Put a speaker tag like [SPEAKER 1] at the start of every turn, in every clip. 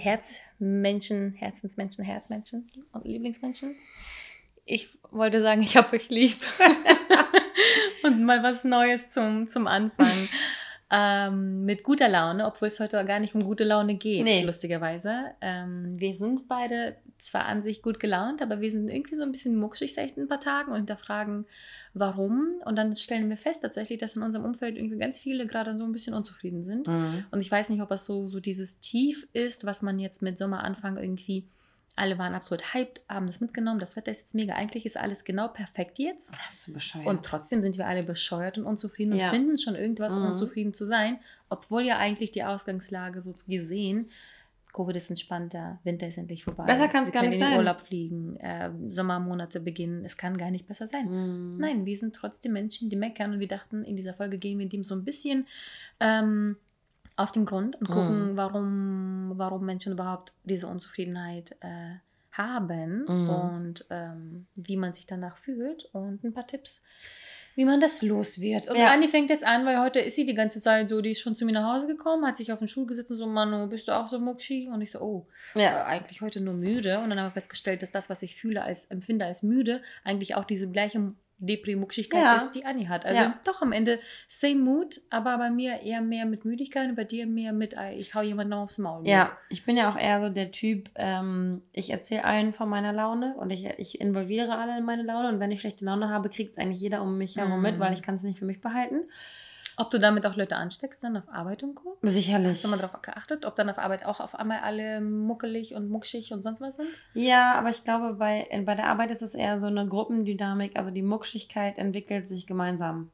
[SPEAKER 1] Herzmenschen, Herzensmenschen, Herzmenschen und Lieblingsmenschen. Ich wollte sagen, ich habe euch lieb. und mal was Neues zum, zum Anfang. Ähm, mit guter Laune, obwohl es heute gar nicht um gute Laune geht,
[SPEAKER 2] Nee.
[SPEAKER 1] lustigerweise. Ähm, wir sind beide zwar an sich gut gelaunt, aber wir sind irgendwie so ein bisschen muckschig seit ein paar Tagen und hinterfragen, warum. Und dann stellen wir fest tatsächlich, dass in unserem Umfeld irgendwie ganz viele gerade so ein bisschen unzufrieden sind.
[SPEAKER 2] Mhm.
[SPEAKER 1] Und ich weiß nicht, ob das so, so dieses Tief ist, was man jetzt mit Sommeranfang irgendwie, alle waren absolut hyped, haben das mitgenommen, das Wetter ist jetzt mega. Eigentlich ist alles genau perfekt jetzt.
[SPEAKER 2] Das ist so bescheuert.
[SPEAKER 1] Und trotzdem sind wir alle bescheuert und unzufrieden und
[SPEAKER 2] Ja.
[SPEAKER 1] finden schon irgendwas, um
[SPEAKER 2] Mhm.
[SPEAKER 1] unzufrieden zu sein, obwohl ja eigentlich die Ausgangslage so gesehen, Covid ist entspannter, Winter ist endlich vorbei.
[SPEAKER 2] Besser kann's
[SPEAKER 1] wir
[SPEAKER 2] gar
[SPEAKER 1] können
[SPEAKER 2] nicht
[SPEAKER 1] in den
[SPEAKER 2] sein.
[SPEAKER 1] Urlaub fliegen, äh, Sommermonate beginnen. Es kann gar nicht besser sein.
[SPEAKER 2] Mhm.
[SPEAKER 1] Nein, wir sind trotzdem Menschen, die meckern und wir dachten, in dieser Folge gehen wir dem so ein bisschen ähm, auf den Grund und gucken,
[SPEAKER 2] Mhm.
[SPEAKER 1] warum, warum Menschen überhaupt diese Unzufriedenheit äh, haben
[SPEAKER 2] Mhm.
[SPEAKER 1] und ähm, wie man sich danach fühlt und ein paar Tipps, wie man das los wird. Und
[SPEAKER 2] Ja.
[SPEAKER 1] Anni fängt jetzt an, weil heute ist sie die ganze Zeit so, die ist schon zu mir nach Hause gekommen, hat sich auf den Stuhl gesetzt und so, Manu, bist du auch so muckschi? Und ich so, oh, äh,
[SPEAKER 2] Ja.
[SPEAKER 1] eigentlich heute nur müde. Und dann haben wir festgestellt, dass das, was ich fühle, als empfinde als müde, eigentlich auch diese gleiche Depri-Muckschigkeit
[SPEAKER 2] Ja.
[SPEAKER 1] ist, die Anni hat. Also
[SPEAKER 2] Ja.
[SPEAKER 1] doch am Ende same Mood, aber bei mir eher mehr mit Müdigkeit und bei dir mehr mit, äh, ich hau jemanden aufs Maul.
[SPEAKER 2] Ja, ich bin ja auch eher so der Typ, ähm, ich erzähle allen von meiner Laune und ich, ich involviere alle in meine Laune und wenn ich schlechte Laune habe, kriegt es eigentlich jeder um mich herum
[SPEAKER 1] Mhm.
[SPEAKER 2] mit, weil ich kann es nicht für mich behalten.
[SPEAKER 1] Ob du damit auch Leute ansteckst, dann auf Arbeit und Co.
[SPEAKER 2] Sicherlich.
[SPEAKER 1] Hast du mal darauf geachtet, ob dann auf Arbeit auch auf einmal alle muckelig und muckschig und sonst was sind?
[SPEAKER 2] Ja, aber ich glaube, bei, bei der Arbeit ist es eher so eine Gruppendynamik, also die Muckschigkeit entwickelt sich gemeinsam.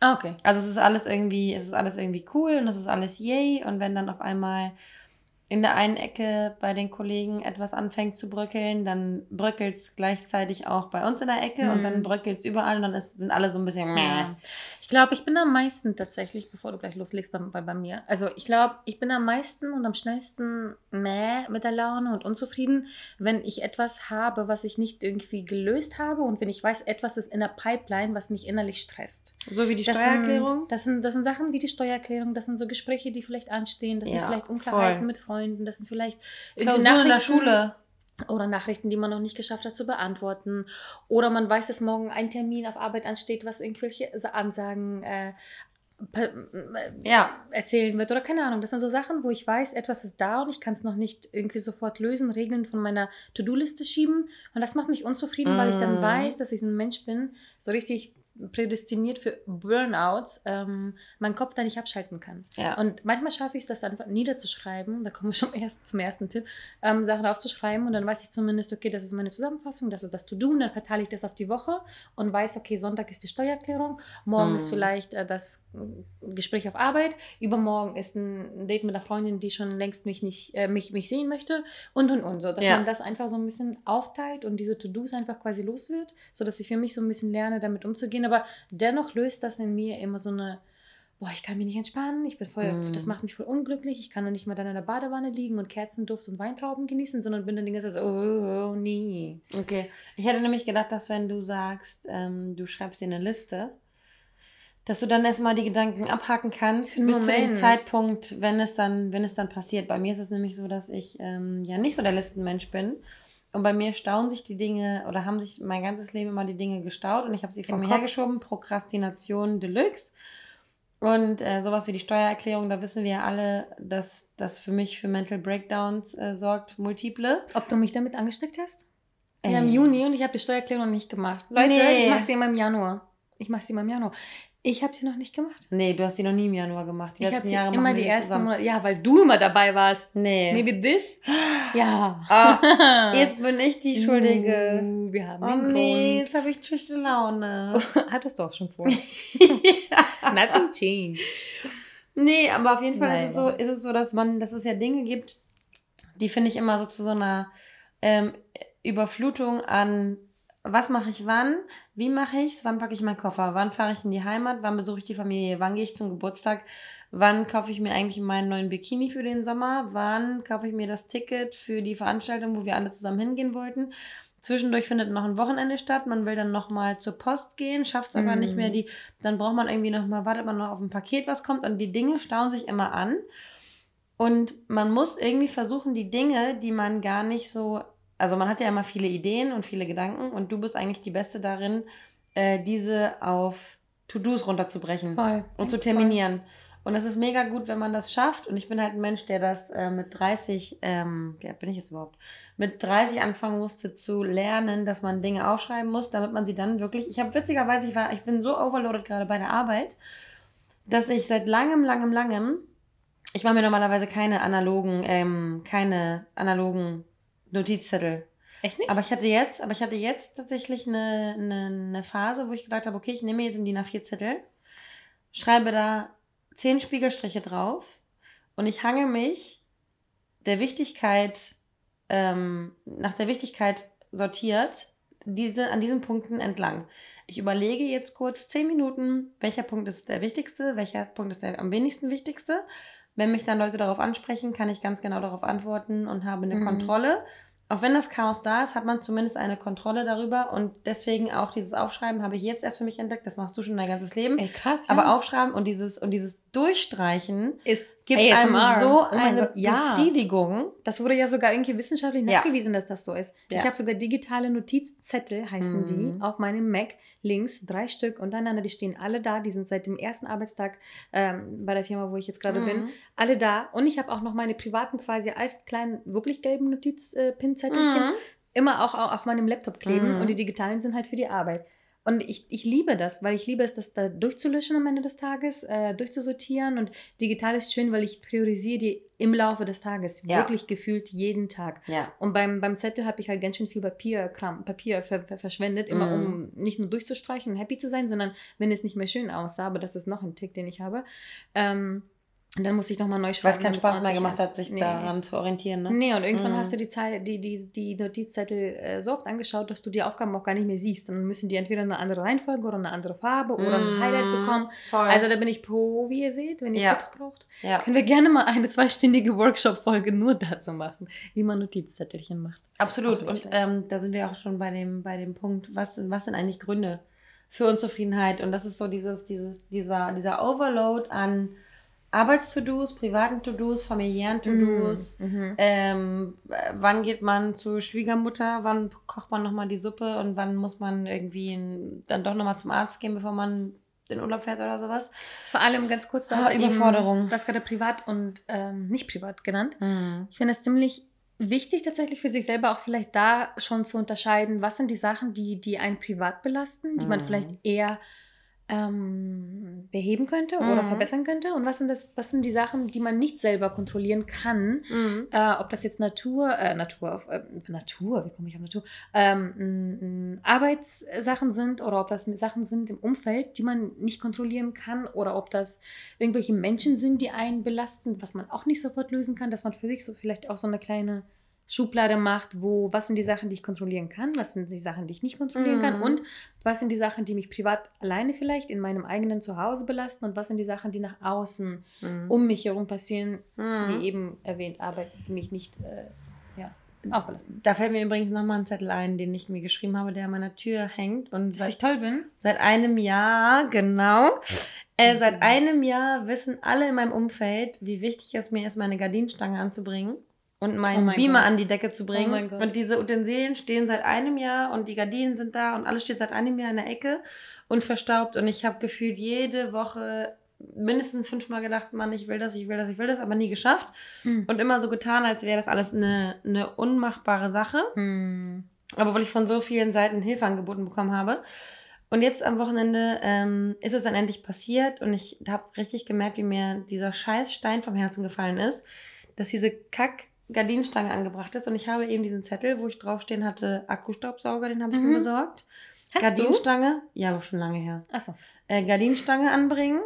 [SPEAKER 1] Ah, okay.
[SPEAKER 2] Also es ist alles irgendwie, es ist alles irgendwie cool und es ist alles yay. Und wenn dann auf einmal in der einen Ecke bei den Kollegen etwas anfängt zu bröckeln, dann bröckelt es gleichzeitig auch bei uns in der Ecke und
[SPEAKER 1] Mhm.
[SPEAKER 2] dann bröckelt es überall und dann ist, sind alle so ein bisschen.
[SPEAKER 1] Ja. Ich glaube, ich bin am meisten tatsächlich, bevor du gleich loslegst bei, bei, bei mir. Also ich glaube, ich bin am meisten und am schnellsten mäh mit der Laune und unzufrieden, wenn ich etwas habe, was ich nicht irgendwie gelöst habe und wenn ich weiß, etwas ist in der Pipeline, was mich innerlich stresst.
[SPEAKER 2] So wie die
[SPEAKER 1] Das
[SPEAKER 2] Steuererklärung.
[SPEAKER 1] Sind, das, sind, das sind Sachen wie die Steuererklärung, das sind so Gespräche, die vielleicht anstehen, das sind
[SPEAKER 2] Ja,
[SPEAKER 1] vielleicht Unklarheiten
[SPEAKER 2] voll.
[SPEAKER 1] mit Freunden, das sind vielleicht
[SPEAKER 2] Klausuren in der Schule.
[SPEAKER 1] Oder Nachrichten, die man noch nicht geschafft hat zu beantworten. Oder man weiß, dass morgen ein Termin auf Arbeit ansteht, was irgendwelche Ansagen äh,
[SPEAKER 2] Ja.
[SPEAKER 1] erzählen wird. Oder keine Ahnung. Das sind so Sachen, wo ich weiß, etwas ist da und ich kann es noch nicht irgendwie sofort lösen, Regeln von meiner To-Do-Liste schieben. Und das macht mich unzufrieden, weil ich dann
[SPEAKER 2] Mm.
[SPEAKER 1] weiß, dass ich ein Mensch bin, so richtig prädestiniert für Burnouts, ähm, meinen Kopf da nicht abschalten kann.
[SPEAKER 2] Ja.
[SPEAKER 1] Und manchmal schaffe ich es, das einfach niederzuschreiben. Da kommen wir schon erst zum ersten Tipp, ähm, Sachen aufzuschreiben. Und dann weiß ich zumindest, okay, das ist meine Zusammenfassung, das ist das To-Do. Und dann verteile ich das auf die Woche und weiß, okay, Sonntag ist die Steuererklärung, morgen
[SPEAKER 2] Mhm.
[SPEAKER 1] ist vielleicht äh, das Gespräch auf Arbeit, übermorgen ist ein Date mit einer Freundin, die schon längst mich nicht äh, mich, mich sehen möchte und und und. So, dass
[SPEAKER 2] Ja.
[SPEAKER 1] man das einfach so ein bisschen aufteilt und diese To-Dos einfach quasi los wird, sodass ich für mich so ein bisschen lerne, damit umzugehen. Aber dennoch löst das in mir immer so eine boah, ich kann mich nicht entspannen, ich bin voll,
[SPEAKER 2] Mm.
[SPEAKER 1] das macht mich voll unglücklich, ich kann noch nicht mal dann in der Badewanne liegen und Kerzenduft und Weintrauben genießen, sondern bin dann die ganze Zeit so, oh, oh, nee.
[SPEAKER 2] Okay. Ich hätte nämlich gedacht, dass wenn du sagst, ähm, du schreibst dir eine Liste, dass du dann erstmal die Gedanken abhaken kannst, bis zu dem
[SPEAKER 1] Moment.
[SPEAKER 2] Zeitpunkt, wenn es dann, wenn es dann passiert. Bei mir ist es nämlich so, dass ich ähm, ja nicht so der Listenmensch bin. Und bei mir stauen sich die Dinge oder haben sich mein ganzes Leben immer die Dinge gestaut und ich habe sie vor
[SPEAKER 1] Im
[SPEAKER 2] mir
[SPEAKER 1] Kopf.
[SPEAKER 2] hergeschoben. Prokrastination Deluxe. Und äh, sowas wie die Steuererklärung, da wissen wir ja alle, dass das für mich für Mental Breakdowns äh, sorgt, multiple.
[SPEAKER 1] Ob du mich damit angesteckt hast?
[SPEAKER 2] Ey.
[SPEAKER 1] haben Juni und ich habe die Steuererklärung noch nicht gemacht. Leute,
[SPEAKER 2] Nee.
[SPEAKER 1] ich mache sie immer im Januar. Ich mache sie immer im Januar. Ich habe sie noch nicht gemacht.
[SPEAKER 2] Nee, du hast die noch nie im Januar gemacht. Die
[SPEAKER 1] ich habe
[SPEAKER 2] letzten
[SPEAKER 1] sie
[SPEAKER 2] Jahre
[SPEAKER 1] immer die
[SPEAKER 2] sie
[SPEAKER 1] ersten. Monate. Ja, weil du immer dabei warst.
[SPEAKER 2] Nee.
[SPEAKER 1] Maybe this? Ja.
[SPEAKER 2] Ah, Jetzt bin ich die Schuldige.
[SPEAKER 1] Uh, wir haben
[SPEAKER 2] Oh
[SPEAKER 1] den
[SPEAKER 2] nee,
[SPEAKER 1] Grund.
[SPEAKER 2] jetzt habe ich schlechte Laune.
[SPEAKER 1] Hattest du auch schon vor. Nothing changed.
[SPEAKER 2] nee, aber auf jeden Fall ist es, so, ist es so, dass man, dass es ja Dinge gibt, die finde ich immer so zu so einer ähm, Überflutung an, was mache ich wann, wie mache ich es, wann packe ich meinen Koffer, wann fahre ich in die Heimat, wann besuche ich die Familie, wann gehe ich zum Geburtstag, wann kaufe ich mir eigentlich meinen neuen Bikini für den Sommer, wann kaufe ich mir das Ticket für die Veranstaltung, wo wir alle zusammen hingehen wollten. Zwischendurch findet noch ein Wochenende statt. Man will dann noch mal zur Post gehen, schafft es aber mm. nicht mehr. Die, dann braucht man irgendwie noch mal, wartet man noch auf ein Paket, was kommt. Und die Dinge stauen sich immer an. Und man muss irgendwie versuchen, die Dinge, die man gar nicht so, also man hat ja immer viele Ideen und viele Gedanken. Und du bist eigentlich die Beste darin, äh, diese auf To-Dos runterzubrechen Voll. und zu terminieren. Voll. Und es ist mega gut, wenn man das schafft. Und ich bin halt ein Mensch, der das äh, mit 30, ähm, wie alt bin ich jetzt überhaupt? Mit 30 anfangen musste zu lernen, dass man Dinge aufschreiben muss, damit man sie dann wirklich. Ich habe witzigerweise, ich war, ich bin so overloaded gerade bei der Arbeit, dass ich seit langem, langem, langem, ich mache mir normalerweise keine analogen, ähm, keine analogen Notizzettel. Echt nicht? Aber ich hatte jetzt, aber ich hatte jetzt tatsächlich eine, eine, eine Phase, wo ich gesagt habe, okay, ich nehme jetzt in die A4 Zettel, schreibe da zehn Spiegelstriche drauf und ich hange mich der Wichtigkeit, ähm, nach der Wichtigkeit sortiert, diese, an diesen Punkten entlang. Ich überlege jetzt kurz zehn Minuten, welcher Punkt ist der wichtigste, welcher Punkt ist der am wenigsten wichtigste. Wenn mich dann Leute darauf ansprechen, kann ich ganz genau darauf antworten und habe eine mhm. Kontrolle auch wenn das Chaos da ist, hat man zumindest eine Kontrolle darüber und deswegen auch dieses Aufschreiben habe ich jetzt erst für mich entdeckt. Das machst du schon dein ganzes Leben. Ey, krass. Ja. Aber Aufschreiben und dieses und dieses Durchstreichen ist gibt ASMR. einem so oh eine
[SPEAKER 1] ja. Befriedigung. Das wurde ja sogar irgendwie wissenschaftlich ja. nachgewiesen, dass das so ist. Ja. Ich habe sogar digitale Notizzettel, heißen mhm. die, auf meinem Mac, links, drei Stück untereinander. Die stehen alle da. Die sind seit dem ersten Arbeitstag ähm, bei der Firma, wo ich jetzt gerade mhm. bin, alle da. Und ich habe auch noch meine privaten quasi als kleinen, wirklich gelben Notizpinzettelchen mhm. immer auch auf meinem Laptop kleben. Mhm. Und die digitalen sind halt für die Arbeit. Und ich, ich liebe das, weil ich liebe es, das da durchzulöschen am Ende des Tages, äh, durchzusortieren. Und digital ist schön, weil ich priorisiere die im Laufe des Tages, ja. wirklich gefühlt jeden Tag. Ja. Und beim, beim Zettel habe ich halt ganz schön viel Papierkram, Papier ver, ver, verschwendet, immer mm. um nicht nur durchzustreichen und happy zu sein, sondern wenn es nicht mehr schön aussah, aber das ist noch ein Tick, den ich habe. Ähm, und dann muss ich nochmal neu schreiben. Weil es keinen Spaß mehr gemacht hat, sich nee. daran zu orientieren. Ne? Nee, und irgendwann mhm. hast du die, Zeit, die, die, die Notizzettel äh, so oft angeschaut, dass du die Aufgaben auch gar nicht mehr siehst. Dann müssen die entweder eine andere Reihenfolge oder eine andere Farbe mhm. oder ein Highlight mhm. bekommen. Voll. Also da bin ich pro, wie ihr seht, wenn ihr ja. Tipps braucht. Ja. Können wir gerne mal eine zweistündige Workshop-Folge nur dazu machen, wie man Notizzettelchen macht.
[SPEAKER 2] Absolut. Und ähm, da sind wir auch schon bei dem, bei dem Punkt, was, was sind eigentlich Gründe für Unzufriedenheit? Und das ist so dieses, dieses, dieser, dieser Overload an Arbeits-To-Dos, privaten To-Dos, familiären To-Dos. Mm, mhm. Ähm, wann geht man zur Schwiegermutter? Wann kocht man nochmal die Suppe? Und wann muss man irgendwie dann doch nochmal zum Arzt gehen, bevor man in Urlaub fährt oder sowas?
[SPEAKER 1] Vor allem ganz kurz, du hast Überforderung. Eben, du hast gerade privat und ähm, nicht privat genannt. Mm. Ich finde es ziemlich wichtig tatsächlich für sich selber auch vielleicht da schon zu unterscheiden, was sind die Sachen, die, die einen privat belasten, die mm. man vielleicht eher ähm, beheben könnte mhm. oder verbessern könnte und was sind das, was sind die Sachen, die man nicht selber kontrollieren kann, mhm. äh, ob das jetzt Natur, äh, Natur, äh, Natur, wie komme ich auf Natur, ähm, Arbeitssachen sind oder ob das Sachen sind im Umfeld, die man nicht kontrollieren kann oder ob das irgendwelche Menschen sind, die einen belasten, was man auch nicht sofort lösen kann, dass man für sich so vielleicht auch so eine kleine Schublade macht, wo, was sind die Sachen, die ich kontrollieren kann, was sind die Sachen, die ich nicht kontrollieren mm. kann mhm. und was sind die Sachen, die mich privat alleine vielleicht in meinem eigenen Zuhause belasten und was sind die Sachen, die nach außen mm. um mich herum passieren, mm. wie eben erwähnt, aber die mich nicht, äh, ja, auch belasten.
[SPEAKER 2] Da fällt mir übrigens nochmal ein Zettel ein, den ich mir geschrieben habe, der an meiner Tür hängt. Und
[SPEAKER 1] Dass seit, ich toll bin?
[SPEAKER 2] Seit einem Jahr, genau. Äh, seit einem Jahr wissen alle in meinem Umfeld, wie wichtig es mir ist, meine Gardinenstange anzubringen und meinen oh mein Beamer Gott. an die Decke zu bringen. Oh und diese Utensilien stehen seit einem Jahr und die Gardinen sind da und alles steht seit einem Jahr in der Ecke und verstaubt. Und ich habe gefühlt jede Woche mindestens fünfmal gedacht, Mann, ich will das, ich will das, ich will das, aber nie geschafft. Hm. Und immer so getan, als wäre das alles eine, eine unmachbare Sache. Hm. Aber weil ich von so vielen Seiten Hilfe angeboten bekommen habe. Und jetzt am Wochenende ähm, ist es dann endlich passiert und ich habe richtig gemerkt, wie mir dieser scheiß Stein vom Herzen gefallen ist, dass diese Kack Gardinenstange angebracht ist. Und ich habe eben diesen Zettel, wo ich draufstehen hatte, Akkustaubsauger, den habe ich mhm. mir besorgt. Hast Gardinenstange, du? ja, aber schon lange her. Achso. Äh, Gardinenstange anbringen.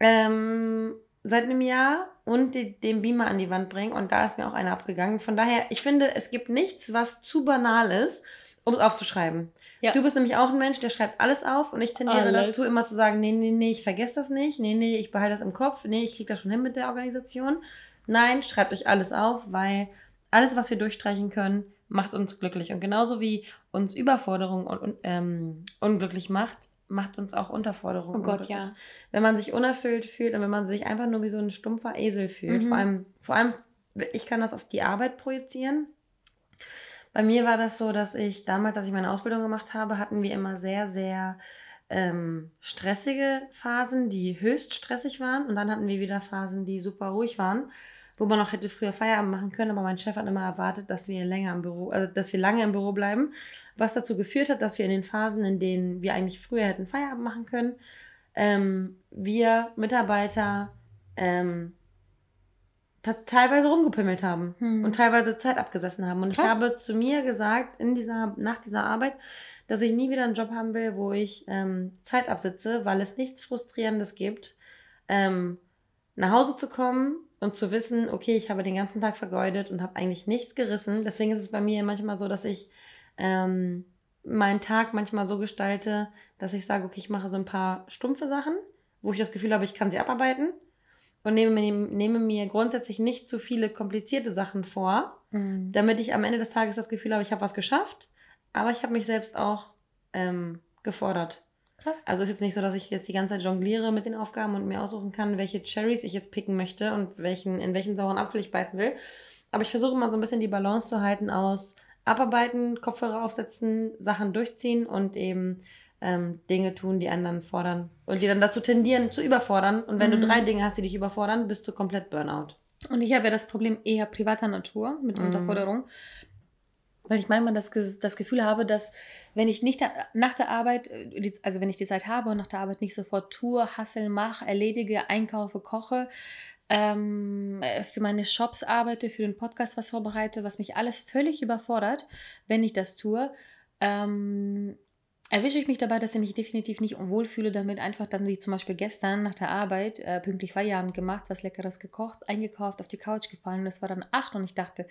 [SPEAKER 2] Ähm, seit einem Jahr und die, den Beamer an die Wand bringen und da ist mir auch einer abgegangen. Von daher, ich finde, es gibt nichts, was zu banal ist, um es aufzuschreiben. Ja. Du bist nämlich auch ein Mensch, der schreibt alles auf und ich tendiere alles. dazu immer zu sagen, nee, nee, nee, ich vergesse das nicht, nee, nee, ich behalte das im Kopf, nee, ich kriege das schon hin mit der Organisation. Nein, schreibt euch alles auf, weil alles, was wir durchstreichen können, macht uns glücklich. Und genauso wie uns Überforderung und, ähm, unglücklich macht, macht uns auch Unterforderung. Oh Gott, ja. Wenn man sich unerfüllt fühlt und wenn man sich einfach nur wie so ein stumpfer Esel fühlt. Mhm. Vor, allem, vor allem, ich kann das auf die Arbeit projizieren. Bei mir war das so, dass ich damals, als ich meine Ausbildung gemacht habe, hatten wir immer sehr, sehr ähm, stressige Phasen, die höchst stressig waren. Und dann hatten wir wieder Phasen, die super ruhig waren wo man noch hätte früher Feierabend machen können, aber mein Chef hat immer erwartet, dass wir länger im Büro, also dass wir lange im Büro bleiben, was dazu geführt hat, dass wir in den Phasen, in denen wir eigentlich früher hätten Feierabend machen können, ähm, wir Mitarbeiter ähm, teilweise rumgepimmelt haben hm. und teilweise Zeit abgesessen haben. Und Krass. ich habe zu mir gesagt, in dieser, nach dieser Arbeit, dass ich nie wieder einen Job haben will, wo ich ähm, Zeit absitze, weil es nichts Frustrierendes gibt, ähm, nach Hause zu kommen und zu wissen, okay, ich habe den ganzen Tag vergeudet und habe eigentlich nichts gerissen. Deswegen ist es bei mir manchmal so, dass ich ähm, meinen Tag manchmal so gestalte, dass ich sage, okay, ich mache so ein paar stumpfe Sachen, wo ich das Gefühl habe, ich kann sie abarbeiten und nehme mir, nehme mir grundsätzlich nicht zu viele komplizierte Sachen vor, mhm. damit ich am Ende des Tages das Gefühl habe, ich habe was geschafft, aber ich habe mich selbst auch ähm, gefordert. Krass. Also ist jetzt nicht so, dass ich jetzt die ganze Zeit jongliere mit den Aufgaben und mir aussuchen kann, welche Cherries ich jetzt picken möchte und welchen, in welchen sauren Apfel ich beißen will. Aber ich versuche mal so ein bisschen die Balance zu halten aus Abarbeiten, Kopfhörer aufsetzen, Sachen durchziehen und eben ähm, Dinge tun, die anderen fordern und die dann dazu tendieren, zu überfordern. Und wenn mhm. du drei Dinge hast, die dich überfordern, bist du komplett Burnout.
[SPEAKER 1] Und ich habe ja das Problem eher privater Natur mit mhm. Unterforderung. Weil ich manchmal das, das Gefühl habe, dass wenn ich nicht nach der Arbeit, äh, also wenn ich die Zeit habe und nach der Arbeit nicht sofort tue, Hassel mache, erledige, einkaufe, koche, ähm, für meine Shops arbeite, für den Podcast was vorbereite, was mich alles völlig überfordert, wenn ich das tue, ähm, erwische ich mich dabei, dass ich mich definitiv nicht unwohl fühle damit. Einfach dann, wie zum Beispiel gestern nach der Arbeit, äh, pünktlich Feierabend gemacht, was Leckeres gekocht, eingekauft, auf die Couch gefallen und es war dann acht und ich dachte,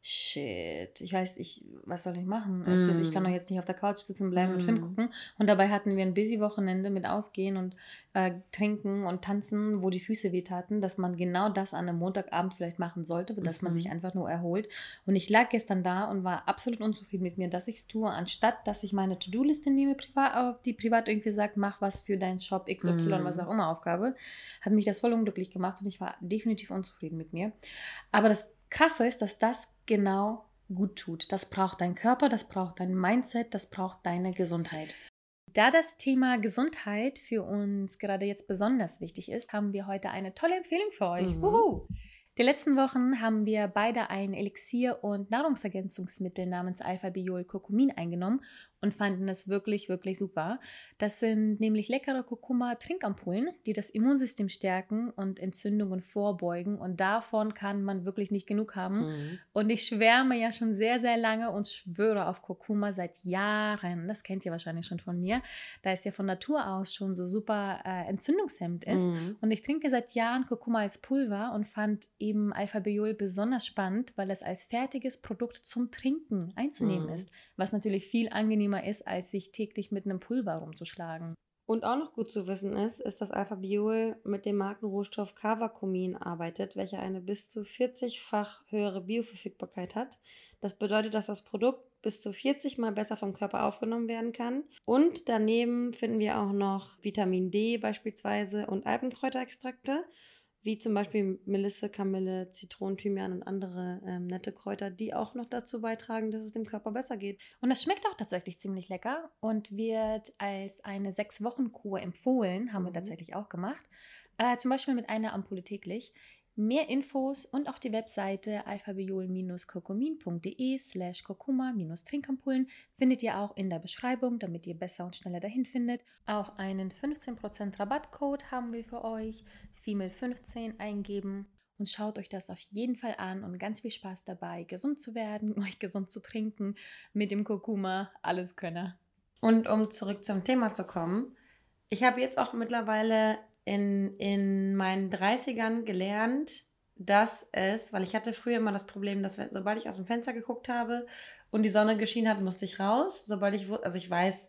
[SPEAKER 1] shit, ich weiß, ich, was soll ich machen? Mm. Ist, ich kann doch jetzt nicht auf der Couch sitzen bleiben mm. und Film gucken. Und dabei hatten wir ein busy Wochenende mit Ausgehen und äh, Trinken und Tanzen, wo die Füße wehtaten, dass man genau das an einem Montagabend vielleicht machen sollte, dass mhm. man sich einfach nur erholt. Und ich lag gestern da und war absolut unzufrieden mit mir, dass ich es tue, anstatt dass ich meine To-Do-Liste nehme, privat, die privat irgendwie sagt, mach was für deinen Shop XY, mm. was auch immer Aufgabe, hat mich das voll unglücklich gemacht und ich war definitiv unzufrieden mit mir. Aber das Krasse ist, dass das genau gut tut. Das braucht dein Körper, das braucht dein Mindset, das braucht deine Gesundheit. Da das Thema Gesundheit für uns gerade jetzt besonders wichtig ist, haben wir heute eine tolle Empfehlung für euch. Mhm. Die letzten Wochen haben wir beide ein Elixier- und Nahrungsergänzungsmittel namens Alpha-Biol Kurkumin eingenommen und fanden es wirklich, wirklich super. Das sind nämlich leckere Kurkuma-Trinkampullen, die das Immunsystem stärken und Entzündungen vorbeugen. Und davon kann man wirklich nicht genug haben. Mhm. Und ich schwärme ja schon sehr, sehr lange und schwöre auf Kurkuma seit Jahren. Das kennt ihr wahrscheinlich schon von mir, da es ja von Natur aus schon so super äh, entzündungshemmend ist. Mhm. Und ich trinke seit Jahren Kurkuma als Pulver und fand eben Alpha-Biol besonders spannend, weil es als fertiges Produkt zum Trinken einzunehmen mhm. ist, was natürlich viel angenehmer angenehmer ist, als sich täglich mit einem Pulver rumzuschlagen.
[SPEAKER 2] Und auch noch gut zu wissen ist, ist, dass Alpha Biol mit dem Markenrohstoff Cavacumin arbeitet, welcher eine bis zu 40-fach höhere Bioverfügbarkeit hat. Das bedeutet, dass das Produkt bis zu 40 mal besser vom Körper aufgenommen werden kann. Und daneben finden wir auch noch Vitamin D beispielsweise und Alpenkräuterextrakte wie zum Beispiel Melisse, Kamille, Zitronen, Thymian und andere ähm, nette Kräuter, die auch noch dazu beitragen, dass es dem Körper besser geht.
[SPEAKER 1] Und es schmeckt auch tatsächlich ziemlich lecker und wird als eine Sechs-Wochen-Kur empfohlen, haben mhm. wir tatsächlich auch gemacht. Äh, zum Beispiel mit einer Ampulle täglich. Mehr Infos und auch die Webseite alphabiol-kurkumin.de slash kurkuma-trinkampullen findet ihr auch in der Beschreibung, damit ihr besser und schneller dahin findet. Auch einen 15% Rabattcode haben wir für euch, Female15 eingeben und schaut euch das auf jeden Fall an und ganz viel Spaß dabei, gesund zu werden, euch gesund zu trinken mit dem Kurkuma, alles könne.
[SPEAKER 2] Und um zurück zum Thema zu kommen, ich habe jetzt auch mittlerweile in, in meinen 30ern gelernt, dass es, weil ich hatte früher immer das Problem, dass sobald ich aus dem Fenster geguckt habe und die Sonne geschienen hat, musste ich raus. Sobald ich, also ich weiß,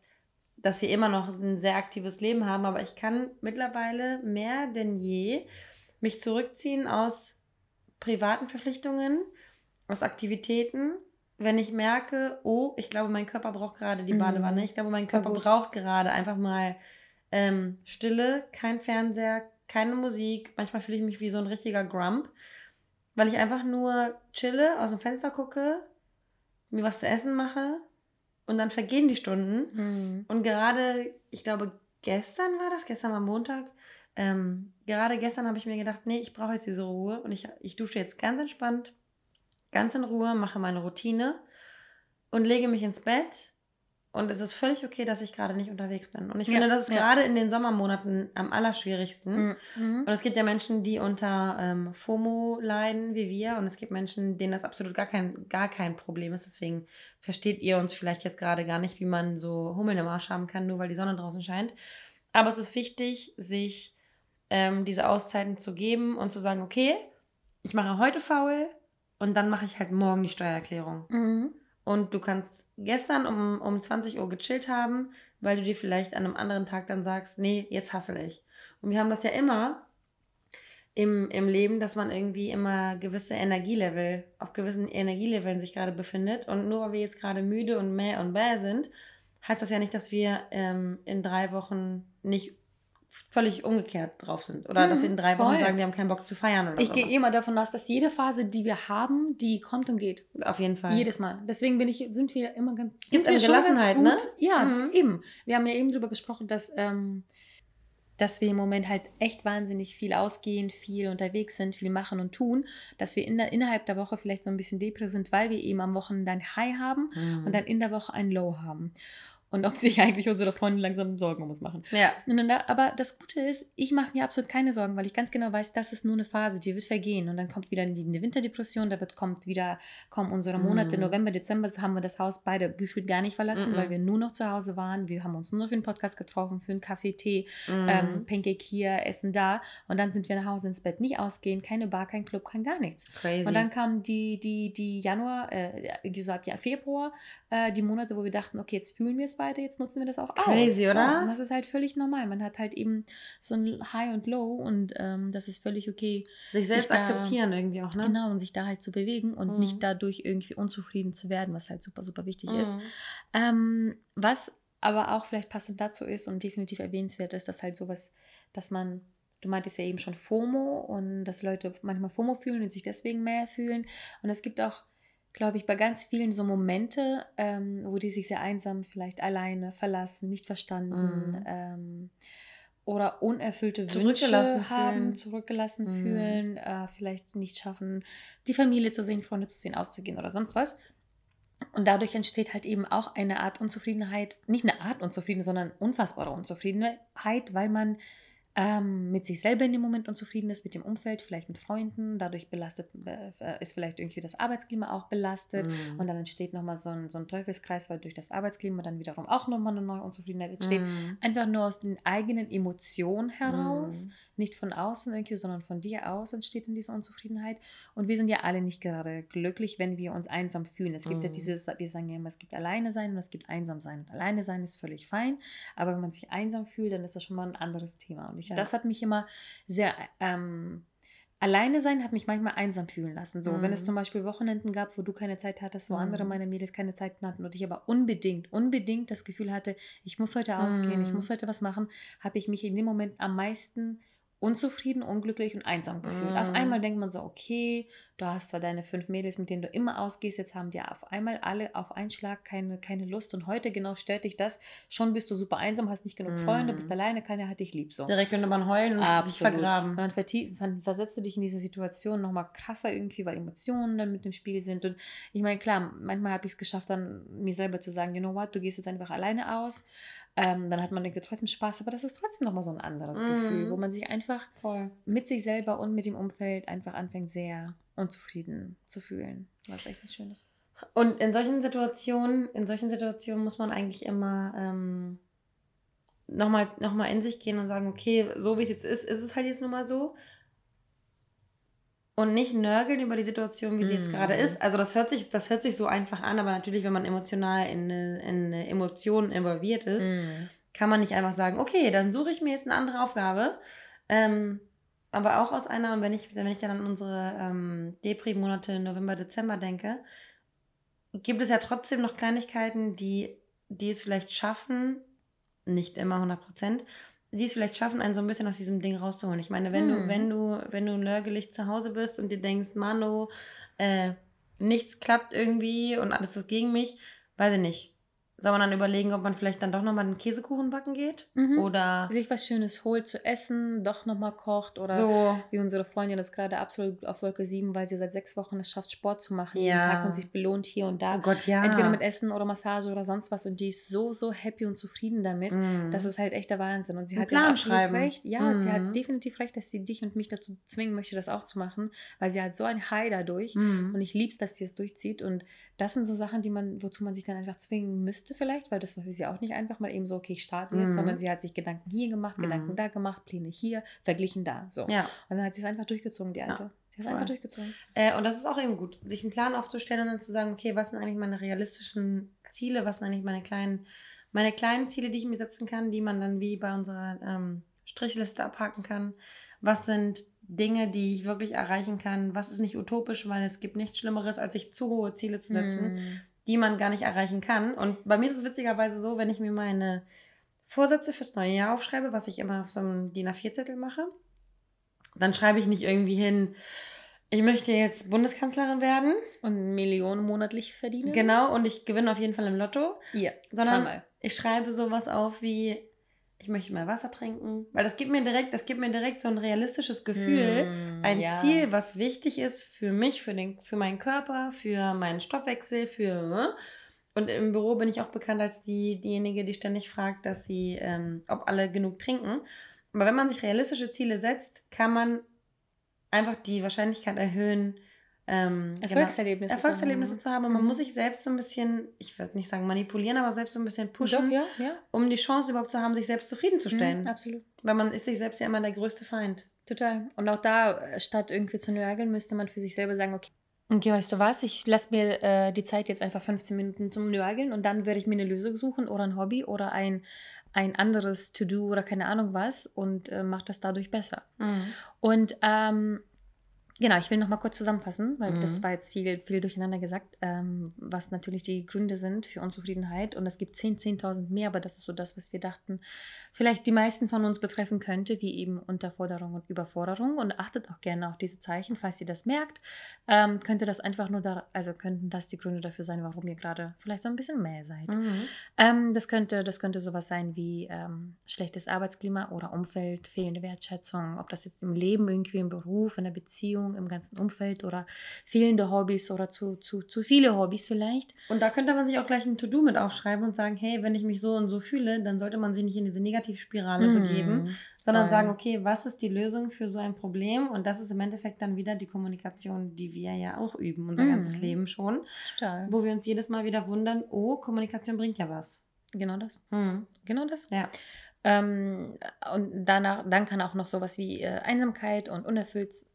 [SPEAKER 2] dass wir immer noch ein sehr aktives Leben haben, aber ich kann mittlerweile mehr denn je mich zurückziehen aus privaten Verpflichtungen, aus Aktivitäten, wenn ich merke, oh, ich glaube, mein Körper braucht gerade die mhm. Badewanne, ich glaube, mein Körper braucht gerade einfach mal ähm, Stille, kein Fernseher, keine Musik. Manchmal fühle ich mich wie so ein richtiger Grump, weil ich einfach nur chille, aus dem Fenster gucke, mir was zu essen mache und dann vergehen die Stunden. Mhm. Und gerade, ich glaube, gestern war das, gestern war Montag. Ähm, gerade gestern habe ich mir gedacht, nee, ich brauche jetzt diese Ruhe und ich, ich dusche jetzt ganz entspannt, ganz in Ruhe, mache meine Routine und lege mich ins Bett und es ist völlig okay, dass ich gerade nicht unterwegs bin. Und ich finde, ja, das ist ja. gerade in den Sommermonaten am allerschwierigsten. Mhm. mhm. Und es gibt ja Menschen, die unter ähm, FOMO leiden, wie wir. Und es gibt Menschen, denen das absolut gar kein, gar kein Problem ist. Deswegen versteht ihr uns vielleicht jetzt gerade gar nicht, wie man so Hummeln im Arsch haben kann, nur weil die Sonne draußen scheint. Aber es ist wichtig, sich ähm, diese Auszeiten zu geben und zu sagen, okay, ich mache heute faul und dann mache ich halt morgen die Steuererklärung. Mhm und du kannst gestern um, um 20 Uhr gechillt haben, weil du dir vielleicht an einem anderen Tag dann sagst, nee, jetzt hassel ich. Und wir haben das ja immer im, im Leben, dass man irgendwie immer gewisse Energielevel, auf gewissen Energieleveln sich gerade befindet. Und nur weil wir jetzt gerade müde und mäh und bäh sind, heißt das ja nicht, dass wir ähm, in drei Wochen nicht völlig umgekehrt drauf sind. Oder mhm, dass wir in drei voll. Wochen sagen, wir haben keinen Bock zu feiern oder
[SPEAKER 1] Ich gehe immer davon aus, dass jede Phase, die wir haben, die kommt und geht.
[SPEAKER 2] Auf jeden Fall.
[SPEAKER 1] Jedes Mal. Deswegen bin ich, sind wir immer ganz. Gibt eine Gelassenheit, ne? Ja, mhm. eben. Wir haben ja eben darüber gesprochen, dass. Ähm, dass wir im Moment halt echt wahnsinnig viel ausgehen, viel unterwegs sind, viel machen und tun, dass wir in der, innerhalb der Woche vielleicht so ein bisschen depressiv sind, weil wir eben am Wochenende ein High haben mhm. und dann in der Woche ein Low haben und ob sich eigentlich unsere Freunde langsam Sorgen um uns machen. Ja. Da, aber das Gute ist, ich mache mir absolut keine Sorgen, weil ich ganz genau weiß, das ist nur eine Phase, die wird vergehen und dann kommt wieder die, eine Winterdepression, da wird kommt wieder kommen unsere Monate mm. November, Dezember haben wir das Haus beide gefühlt gar nicht verlassen, mm -mm. weil wir nur noch zu Hause waren. Wir haben uns nur noch für einen Podcast getroffen, für einen Kaffee, Tee, mm. ähm, Pancake hier, Essen da und dann sind wir nach Hause ins Bett, nicht ausgehen, keine Bar, kein Club, kein gar nichts. Crazy. Und dann kam die die die Januar, äh, so ab Februar, äh, die Monate, wo wir dachten, okay, jetzt fühlen wir es beide, jetzt nutzen wir das auch Crazy, aus. oder? Ja, das ist halt völlig normal. Man hat halt eben so ein High und Low und ähm, das ist völlig okay.
[SPEAKER 2] Sich selbst sich da, akzeptieren irgendwie auch, ne?
[SPEAKER 1] Genau, und sich da halt zu bewegen und mhm. nicht dadurch irgendwie unzufrieden zu werden, was halt super, super wichtig mhm. ist. Ähm, was aber auch vielleicht passend dazu ist und definitiv erwähnenswert ist, dass halt sowas, dass man Du meintest ja eben schon FOMO und dass Leute manchmal FOMO fühlen und sich deswegen mehr fühlen. Und es gibt auch glaube ich, bei ganz vielen so Momente, ähm, wo die sich sehr einsam vielleicht alleine verlassen, nicht verstanden mm. ähm, oder unerfüllte Wünsche haben, fühlen. zurückgelassen mm. fühlen, äh, vielleicht nicht schaffen, die Familie zu sehen, Freunde zu sehen, auszugehen oder sonst was. Und dadurch entsteht halt eben auch eine Art Unzufriedenheit, nicht eine Art Unzufriedenheit, sondern unfassbare Unzufriedenheit, weil man ähm, mit sich selber in dem Moment unzufrieden ist, mit dem Umfeld, vielleicht mit Freunden, dadurch belastet äh, ist vielleicht irgendwie das Arbeitsklima auch belastet mm. und dann entsteht nochmal so ein, so ein Teufelskreis, weil durch das Arbeitsklima dann wiederum auch nochmal eine neue Unzufriedenheit entsteht. Mm. Einfach nur aus den eigenen Emotionen heraus, mm. nicht von außen irgendwie, sondern von dir aus entsteht dann diese Unzufriedenheit und wir sind ja alle nicht gerade glücklich, wenn wir uns einsam fühlen. Es gibt ja dieses, wir sagen ja immer, es gibt alleine sein und es gibt einsam sein. Und alleine sein ist völlig fein, aber wenn man sich einsam fühlt, dann ist das schon mal ein anderes Thema ich ja. Das hat mich immer sehr ähm, Alleine sein hat mich manchmal einsam fühlen lassen. So, mhm. wenn es mhm. zum Beispiel Wochenenden gab, wo du keine Zeit hattest, wo mhm. andere meiner Mädels keine Zeit hatten und ich aber unbedingt, unbedingt das Gefühl hatte, ich muss heute ausgehen, mhm. ich muss heute was machen, habe ich mich in dem Moment am meisten unzufrieden, unglücklich und einsam gefühlt. Mm. Auf einmal denkt man so, okay, du hast zwar deine fünf Mädels, mit denen du immer ausgehst, jetzt haben die auf einmal alle auf einen Schlag keine, keine Lust und heute genau stört dich das. Schon bist du super einsam, hast nicht genug mm. Freunde, bist alleine, keiner hat dich lieb. So.
[SPEAKER 2] Direkt könnte man heulen und Absolut. sich vergraben. Und
[SPEAKER 1] dann, dann versetzt du dich in diese Situation nochmal krasser irgendwie, weil Emotionen dann mit dem Spiel sind. Und ich meine, klar, manchmal habe ich es geschafft, dann mir selber zu sagen, you know what, du gehst jetzt einfach alleine aus. Ähm, dann hat man trotzdem Spaß, aber das ist trotzdem nochmal so ein anderes mm. Gefühl, wo man sich einfach Voll. mit sich selber und mit dem Umfeld einfach anfängt, sehr unzufrieden zu fühlen. Was echt nicht schön ist.
[SPEAKER 2] Und in solchen Situationen, in solchen Situationen muss man eigentlich immer ähm, nochmal noch mal in sich gehen und sagen, okay, so wie es jetzt ist, ist es halt jetzt nun mal so. Und nicht nörgeln über die Situation, wie sie jetzt gerade
[SPEAKER 1] Mhm.
[SPEAKER 2] ist. Also das hört, sich, das hört sich so einfach an, aber natürlich, wenn man emotional in eine, in eine Emotion involviert ist,
[SPEAKER 1] Mhm.
[SPEAKER 2] kann man nicht einfach sagen, okay, dann suche ich mir jetzt eine andere Aufgabe. Ähm, aber auch aus einer, und wenn ich, wenn ich dann an unsere ähm, Depri-Monate November, Dezember denke, gibt es ja trotzdem noch Kleinigkeiten, die, die es vielleicht schaffen, nicht immer 100 Prozent, die es vielleicht schaffen, einen so ein bisschen aus diesem Ding rauszuholen. Ich meine, wenn du,
[SPEAKER 1] Hm.
[SPEAKER 2] wenn du, wenn du nörgelig zu Hause bist und dir denkst, Mano, äh, nichts klappt irgendwie und alles ist gegen mich, weiß ich nicht. Soll man dann überlegen, ob man vielleicht dann doch nochmal den Käsekuchen backen geht?
[SPEAKER 1] Mhm.
[SPEAKER 2] Oder
[SPEAKER 1] Sich was Schönes holt zu essen, doch nochmal kocht oder
[SPEAKER 2] so.
[SPEAKER 1] wie unsere Freundin ist gerade absolut auf Wolke 7, weil sie seit sechs Wochen es schafft, Sport zu machen jeden
[SPEAKER 2] Ja.
[SPEAKER 1] Tag und sich belohnt hier und da.
[SPEAKER 2] Oh Gott, ja.
[SPEAKER 1] Entweder mit Essen oder Massage oder sonst was und die ist so, so happy und zufrieden damit.
[SPEAKER 2] Mm.
[SPEAKER 1] Das ist halt echt der Wahnsinn. Und sie
[SPEAKER 2] Einen
[SPEAKER 1] hat
[SPEAKER 2] Plan
[SPEAKER 1] absolut
[SPEAKER 2] schreiben.
[SPEAKER 1] recht. Ja, sie
[SPEAKER 2] Mhm.
[SPEAKER 1] hat definitiv recht, dass sie dich und mich dazu zwingen möchte, das auch zu machen, weil sie hat so ein High dadurch.
[SPEAKER 2] Mm.
[SPEAKER 1] Und ich lieb's, dass sie es durchzieht. Und das sind so Sachen, die man, wozu man sich dann einfach zwingen müsste, vielleicht, weil das war für sie auch nicht einfach mal eben so, okay, ich starte jetzt,
[SPEAKER 2] Mhm.
[SPEAKER 1] sondern sie hat sich Gedanken hier gemacht,
[SPEAKER 2] Mhm.
[SPEAKER 1] Gedanken da gemacht, Pläne hier, verglichen da. So.
[SPEAKER 2] Ja.
[SPEAKER 1] Und dann hat sie es einfach durchgezogen, die Alte. sie hat es einfach durchgezogen.
[SPEAKER 2] Äh, und das ist auch eben gut, sich einen Plan aufzustellen und dann zu sagen, okay, was sind eigentlich meine realistischen Ziele, was sind eigentlich meine kleinen, meine kleinen Ziele, die ich mir setzen kann, die man dann wie bei unserer ähm, Strichliste abhaken kann. Was sind Dinge, die ich wirklich erreichen kann? Was ist nicht utopisch, weil es gibt nichts Schlimmeres, als sich zu hohe Ziele zu setzen,
[SPEAKER 1] Mhm.
[SPEAKER 2] die man gar nicht erreichen kann. Und bei mir ist es witzigerweise so, wenn ich mir meine Vorsätze fürs neue Jahr aufschreibe, was ich immer auf so einem DIN A4-Zettel mache, dann schreibe ich nicht irgendwie hin, ich möchte jetzt Bundeskanzlerin werden.
[SPEAKER 1] Und Millionen monatlich verdienen?
[SPEAKER 2] Genau, und ich gewinne auf jeden Fall im Lotto.
[SPEAKER 1] Ja,
[SPEAKER 2] Sondern
[SPEAKER 1] zweimal.
[SPEAKER 2] ich schreibe sowas auf wie, ich möchte mehr Wasser trinken. Weil das gibt mir direkt, das gibt mir direkt so ein realistisches Gefühl.
[SPEAKER 1] Mm,
[SPEAKER 2] Ein
[SPEAKER 1] ja.
[SPEAKER 2] Ziel, was wichtig ist für mich, für, den, für meinen Körper, für meinen Stoffwechsel, für. Und im Büro bin ich auch bekannt als die, diejenige, die ständig fragt, dass sie, ähm, ob alle genug trinken. Aber wenn man sich realistische Ziele setzt, kann man einfach die Wahrscheinlichkeit erhöhen, ähm, genau,
[SPEAKER 1] Erfolgserlebnisse. zu
[SPEAKER 2] Erfolgserlebnisse
[SPEAKER 1] haben.
[SPEAKER 2] zu haben. Und man
[SPEAKER 1] Mhm.
[SPEAKER 2] muss sich selbst so ein bisschen, ich würde nicht sagen manipulieren, aber selbst so ein bisschen pushen,
[SPEAKER 1] Doch, ja, ja.
[SPEAKER 2] um die Chance überhaupt zu haben, sich selbst zufriedenzustellen.
[SPEAKER 1] Mhm, absolut.
[SPEAKER 2] Weil man ist sich selbst ja immer der größte Feind.
[SPEAKER 1] Total. Und auch da, äh, statt irgendwie zu nörgeln, müsste man für sich selber sagen, okay, okay weißt du was, ich lasse mir äh, die Zeit jetzt einfach 15 Minuten zum Nörgeln und dann werde ich mir eine Lösung suchen oder ein Hobby oder ein, ein anderes To-Do oder keine Ahnung was und äh, mache das dadurch besser. Und ähm, genau, ich will noch mal kurz zusammenfassen, weil
[SPEAKER 2] Mhm.
[SPEAKER 1] das war jetzt viel, viel durcheinander gesagt, ähm, was natürlich die Gründe sind für Unzufriedenheit. Und es gibt 10, 10.000 mehr, aber das ist so das, was wir dachten, vielleicht die meisten von uns betreffen könnte, wie eben Unterforderung und Überforderung. Und achtet auch gerne auf diese Zeichen, falls ihr das merkt. Ähm, könnte das einfach nur da, also könnten das die Gründe dafür sein, warum ihr gerade vielleicht so ein bisschen mehr seid.
[SPEAKER 2] Mhm.
[SPEAKER 1] Ähm, das, könnte, das könnte sowas sein wie ähm, schlechtes Arbeitsklima oder Umfeld, fehlende Wertschätzung, ob das jetzt im Leben irgendwie im Beruf, in der Beziehung, im ganzen Umfeld oder fehlende Hobbys oder zu, zu, zu viele Hobbys vielleicht.
[SPEAKER 2] Und da könnte man sich auch gleich ein To-Do mit aufschreiben und sagen, hey, wenn ich mich so und so fühle, dann sollte man sich nicht in diese Negativspirale begeben,
[SPEAKER 1] Mhm.
[SPEAKER 2] sondern
[SPEAKER 1] voll.
[SPEAKER 2] sagen, okay, was ist die Lösung für so ein Problem? Und das ist im Endeffekt dann wieder die Kommunikation, die wir ja auch üben, unser
[SPEAKER 1] Mhm.
[SPEAKER 2] ganzes Leben schon,
[SPEAKER 1] Total.
[SPEAKER 2] wo wir uns jedes Mal wieder wundern, oh, Kommunikation bringt ja was.
[SPEAKER 1] Genau das.
[SPEAKER 2] Mhm.
[SPEAKER 1] Genau das.
[SPEAKER 2] Ja.
[SPEAKER 1] Ähm, und danach, dann kann auch noch sowas wie äh, Einsamkeit und Unerfülltheit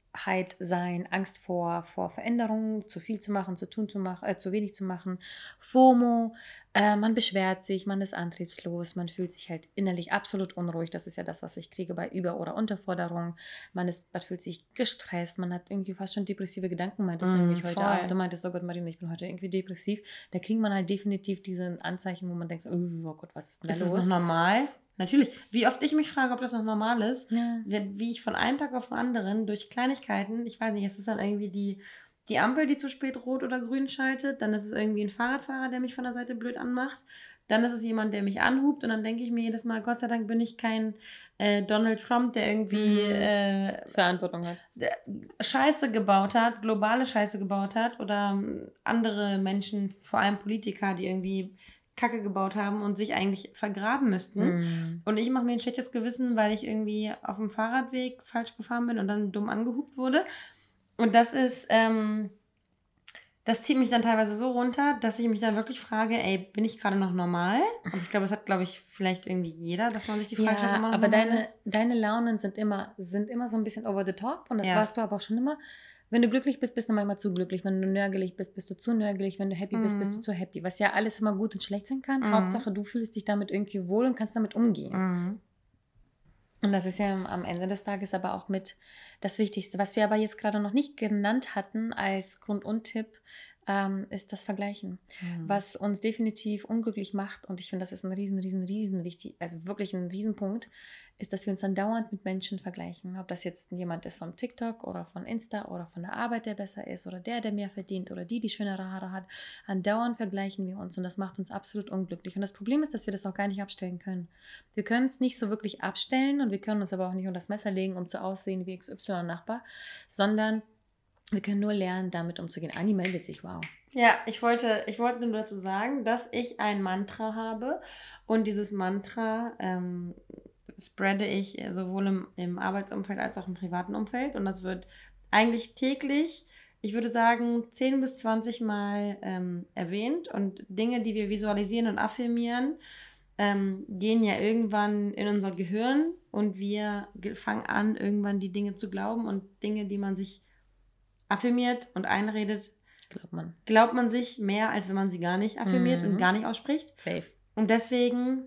[SPEAKER 1] sein, Angst vor, vor Veränderungen, zu viel zu machen, zu tun zu machen, äh, zu wenig zu machen, FOMO, äh, man beschwert sich, man ist antriebslos, man fühlt sich halt innerlich absolut unruhig. Das ist ja das, was ich kriege bei Über- oder Unterforderung. Man, ist, man fühlt sich gestresst, man hat irgendwie fast schon depressive Gedanken, meintest du
[SPEAKER 2] Mm,
[SPEAKER 1] nämlich heute
[SPEAKER 2] voll.
[SPEAKER 1] auch. Du meintest, oh Gott, Marina, ich bin heute irgendwie depressiv. Da kriegt man halt definitiv diese Anzeichen, wo man denkt, oh Gott, was ist denn da
[SPEAKER 2] Ist das
[SPEAKER 1] los?
[SPEAKER 2] noch normal? Natürlich. Wie oft ich mich frage, ob das noch normal ist,
[SPEAKER 1] Ja.
[SPEAKER 2] wie ich von einem Tag auf den anderen durch Kleinigkeiten, ich weiß nicht, es ist dann irgendwie die, die Ampel, die zu spät rot oder grün schaltet, dann ist es irgendwie ein Fahrradfahrer, der mich von der Seite blöd anmacht, dann ist es jemand, der mich anhubt und dann denke ich mir jedes Mal, Gott sei Dank bin ich kein äh, Donald Trump, der irgendwie
[SPEAKER 1] Mhm.
[SPEAKER 2] äh,
[SPEAKER 1] Verantwortung hat.
[SPEAKER 2] Scheiße gebaut hat, globale Scheiße gebaut hat oder ähm, andere Menschen, vor allem Politiker, die irgendwie Kacke gebaut haben und sich eigentlich vergraben müssten.
[SPEAKER 1] Mhm.
[SPEAKER 2] Und ich mache mir ein schlechtes Gewissen, weil ich irgendwie auf dem Fahrradweg falsch gefahren bin und dann dumm angehupt wurde. Und das ist, ähm, das zieht mich dann teilweise so runter, dass ich mich dann wirklich frage, ey, bin ich gerade noch normal? Und ich glaube, das hat, glaube ich, vielleicht irgendwie jeder, dass man sich die Frage
[SPEAKER 1] ja,
[SPEAKER 2] stellt, ob man noch
[SPEAKER 1] aber
[SPEAKER 2] normal
[SPEAKER 1] deine,
[SPEAKER 2] ist.
[SPEAKER 1] deine Launen sind immer, sind immer so ein bisschen over the top und das
[SPEAKER 2] Ja.
[SPEAKER 1] warst du aber auch schon immer. Wenn du glücklich bist, bist du manchmal zu glücklich. Wenn du nörgelig bist, bist du zu nörgelig. Wenn du happy bist, bist du
[SPEAKER 2] Mhm.
[SPEAKER 1] zu happy. Was ja alles immer gut und schlecht sein kann.
[SPEAKER 2] Mhm.
[SPEAKER 1] Hauptsache, du fühlst dich damit irgendwie wohl und kannst damit umgehen.
[SPEAKER 2] Mhm.
[SPEAKER 1] Und das ist ja am Ende des Tages aber auch mit das Wichtigste. Was wir aber jetzt gerade noch nicht genannt hatten als Grund und Tipp, ähm, ist das Vergleichen.
[SPEAKER 2] Mhm.
[SPEAKER 1] Was uns definitiv unglücklich macht, und ich finde, das ist ein riesen, riesen, riesen wichtig, also wirklich ein Riesenpunkt, ist, dass wir uns dann dauernd mit Menschen vergleichen. Ob das jetzt jemand ist vom TikTok oder von Insta oder von der Arbeit, der besser ist oder der, der mehr verdient oder die, die schönere Haare hat. Andauernd vergleichen wir uns und das macht uns absolut unglücklich. Und das Problem ist, dass wir das auch gar nicht abstellen können. Wir können es nicht so wirklich abstellen und wir können uns aber auch nicht unter das Messer legen, um zu aussehen wie XY-Nachbar, sondern wir können nur lernen, damit umzugehen. Anni meldet sich, wow.
[SPEAKER 2] Ja, ich wollte, ich wollte nur dazu sagen, dass ich ein Mantra habe. Und dieses Mantra ähm, spreade ich sowohl im, im Arbeitsumfeld als auch im privaten Umfeld. Und das wird eigentlich täglich, ich würde sagen, 10 bis 20 Mal ähm, erwähnt. Und Dinge, die wir visualisieren und affirmieren, ähm, gehen ja irgendwann in unser Gehirn. Und wir ge- fangen an, irgendwann die Dinge zu glauben. Und Dinge, die man sich affirmiert und einredet,
[SPEAKER 1] Glaubt man.
[SPEAKER 2] glaubt man sich mehr, als wenn man sie gar nicht affirmiert
[SPEAKER 1] Mhm.
[SPEAKER 2] und gar nicht ausspricht.
[SPEAKER 1] Safe.
[SPEAKER 2] Und deswegen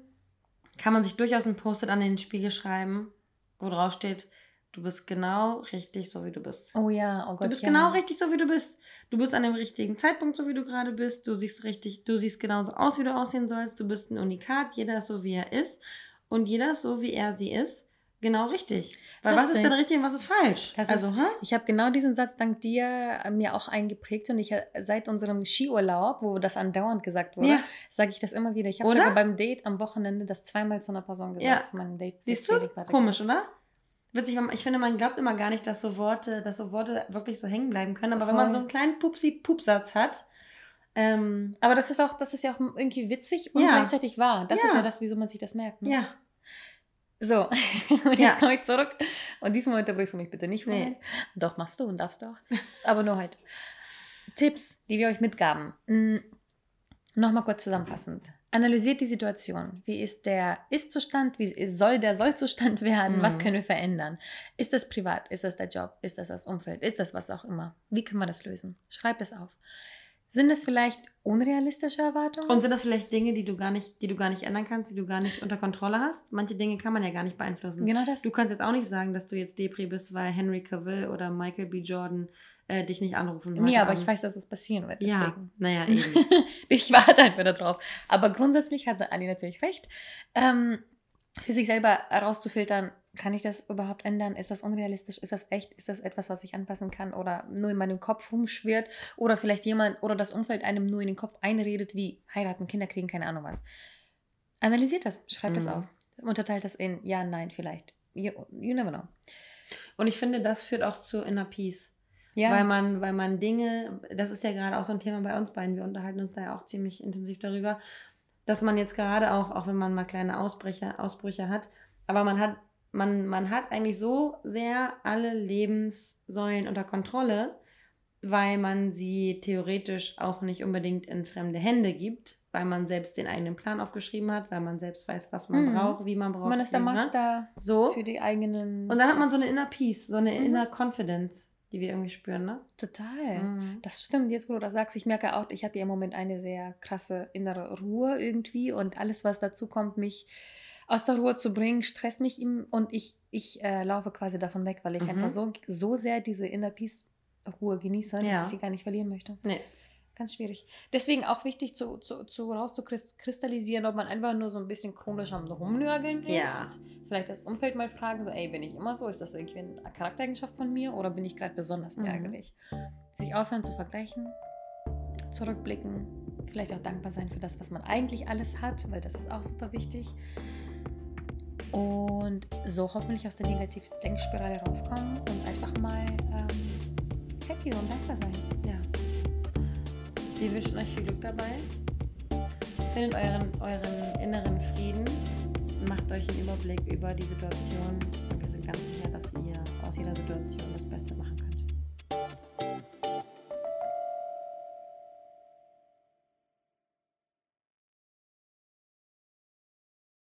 [SPEAKER 2] kann man sich durchaus ein Post-it an den Spiegel schreiben, wo drauf steht, du bist genau richtig, so wie du bist.
[SPEAKER 1] Oh ja, oh Gott.
[SPEAKER 2] du bist
[SPEAKER 1] ja.
[SPEAKER 2] genau richtig, so wie du bist. Du bist an dem richtigen Zeitpunkt, so wie du gerade bist. Du siehst richtig, du siehst genauso aus, wie du aussehen sollst. Du bist ein Unikat. Jeder ist so, wie er ist. Und jeder ist so, wie er sie ist. Genau richtig. Weil was ist
[SPEAKER 1] Lustig.
[SPEAKER 2] denn richtig und was ist falsch?
[SPEAKER 1] Das
[SPEAKER 2] also,
[SPEAKER 1] ist-? Ich habe genau diesen Satz dank dir äh, mir auch eingeprägt und ich äh, seit unserem Skiurlaub, wo das andauernd gesagt wurde,
[SPEAKER 2] Ja.
[SPEAKER 1] sage ich das immer wieder. Ich habe
[SPEAKER 2] Oder?
[SPEAKER 1] sogar beim Date am Wochenende das zweimal zu einer Person gesagt,
[SPEAKER 2] Ja.
[SPEAKER 1] zu meinem Date.
[SPEAKER 2] Siehst du? Komisch,
[SPEAKER 1] gesagt.
[SPEAKER 2] oder? Witzig, ich finde, man glaubt immer gar nicht, dass so Worte, dass so Worte wirklich so hängen bleiben können. Aber wenn man
[SPEAKER 1] Voll.
[SPEAKER 2] so einen kleinen Pupsi-Pupsatz hat, ähm,
[SPEAKER 1] Aber das ist auch, das ist ja auch irgendwie witzig und
[SPEAKER 2] Ja.
[SPEAKER 1] gleichzeitig wahr. Das ist ja das, wieso man sich das merkt. Ne?
[SPEAKER 2] ja.
[SPEAKER 1] So, und
[SPEAKER 2] Ja.
[SPEAKER 1] jetzt komme ich zurück. Und diesmal unterbrichst du mich bitte nicht
[SPEAKER 2] Nee.
[SPEAKER 1] vorhin. Doch, machst du und darfst du auch. Aber nur heute. Tipps, die wir euch mitgaben. Mm, Nochmal kurz zusammenfassend. Analysiert die Situation. Wie ist der Ist-Zustand? Wie soll der Soll-Zustand werden?
[SPEAKER 2] Mhm.
[SPEAKER 1] Was können wir verändern? Ist das privat? Ist das der Job? Ist das das Umfeld? Ist das was auch immer? Wie können wir das lösen? Schreib es auf. Sind es vielleicht unrealistische Erwartungen?
[SPEAKER 2] Und sind das vielleicht Dinge, die du gar nicht, die du gar nicht ändern kannst, die du gar nicht unter Kontrolle hast? Manche Dinge kann man ja gar nicht beeinflussen.
[SPEAKER 1] genau das.
[SPEAKER 2] Du kannst jetzt auch nicht sagen, dass du jetzt Depri bist, weil Henry Cavill oder Michael B. Jordan äh, dich nicht anrufen.
[SPEAKER 1] nee,
[SPEAKER 2] heute
[SPEAKER 1] aber
[SPEAKER 2] Abend.
[SPEAKER 1] ich weiß, dass es passieren wird.
[SPEAKER 2] Ja,
[SPEAKER 1] Deswegen.
[SPEAKER 2] naja, eben.
[SPEAKER 1] ich warte einfach darauf. Aber grundsätzlich hatte Anni natürlich recht. Ähm, für sich selber herauszufiltern, kann ich das überhaupt ändern? Ist das unrealistisch? Ist das echt? Ist das etwas, was ich anpassen kann oder nur in meinem Kopf rumschwirrt? Oder vielleicht jemand oder das Umfeld einem nur in den Kopf einredet, wie heiraten, Kinder kriegen, keine Ahnung was. Analysiert das, schreibt das
[SPEAKER 2] Mhm.
[SPEAKER 1] auf. Unterteilt das in ja, nein, vielleicht. You, you never know.
[SPEAKER 2] Und ich finde, das führt auch zu Inner Peace.
[SPEAKER 1] Ja,
[SPEAKER 2] Weil man, weil man Dinge, das ist ja gerade auch so ein Thema bei uns beiden, wir unterhalten uns da ja auch ziemlich intensiv darüber, dass man jetzt gerade auch, auch wenn man mal kleine Ausbrüche, Ausbrüche hat, aber man hat, man, man hat eigentlich so sehr alle Lebenssäulen unter Kontrolle, weil man sie theoretisch auch nicht unbedingt in fremde Hände gibt, weil man selbst den eigenen Plan aufgeschrieben hat, weil man selbst weiß, was man
[SPEAKER 1] Mhm.
[SPEAKER 2] braucht, wie man braucht.
[SPEAKER 1] man ist der
[SPEAKER 2] ne?
[SPEAKER 1] Master
[SPEAKER 2] So.
[SPEAKER 1] für die eigenen.
[SPEAKER 2] Und dann hat man so eine Inner Peace, so eine
[SPEAKER 1] Mhm.
[SPEAKER 2] Inner Confidence, die wir irgendwie spüren, ne?
[SPEAKER 1] Total.
[SPEAKER 2] Mhm.
[SPEAKER 1] Das stimmt, jetzt wo du das sagst, ich merke auch, ich habe ja im Moment eine sehr krasse innere Ruhe irgendwie und alles, was dazu kommt, mich aus der Ruhe zu bringen, stresst mich ihm und ich, ich äh, laufe quasi davon weg, weil ich
[SPEAKER 2] Mhm.
[SPEAKER 1] einfach so, so sehr diese Inner Peace Ruhe genieße,
[SPEAKER 2] Ja.
[SPEAKER 1] dass ich die gar nicht verlieren möchte.
[SPEAKER 2] Nee.
[SPEAKER 1] Ganz schwierig. Deswegen auch wichtig, zu, zu, zu rauszukristallisieren, ob man einfach nur so ein bisschen chronisch am Rumnörgeln ist.
[SPEAKER 2] Ja.
[SPEAKER 1] Vielleicht das Umfeld mal fragen, so, ey, bin ich immer so? Ist das irgendwie eine Charaktereigenschaft von mir oder bin ich gerade besonders
[SPEAKER 2] Mhm.
[SPEAKER 1] ärgerlich? Sich aufhören zu vergleichen, zurückblicken, vielleicht auch dankbar sein für das, was man eigentlich alles hat, weil das ist auch super wichtig. Und so hoffentlich aus der Negativ-Denkspirale rauskommen und einfach mal ähm, happy und dankbar sein.
[SPEAKER 2] Ja. Wir wünschen euch viel Glück dabei. Findet euren, euren inneren Frieden. Macht euch einen Überblick über die Situation. Und wir sind ganz sicher, dass ihr aus jeder Situation das Beste machen.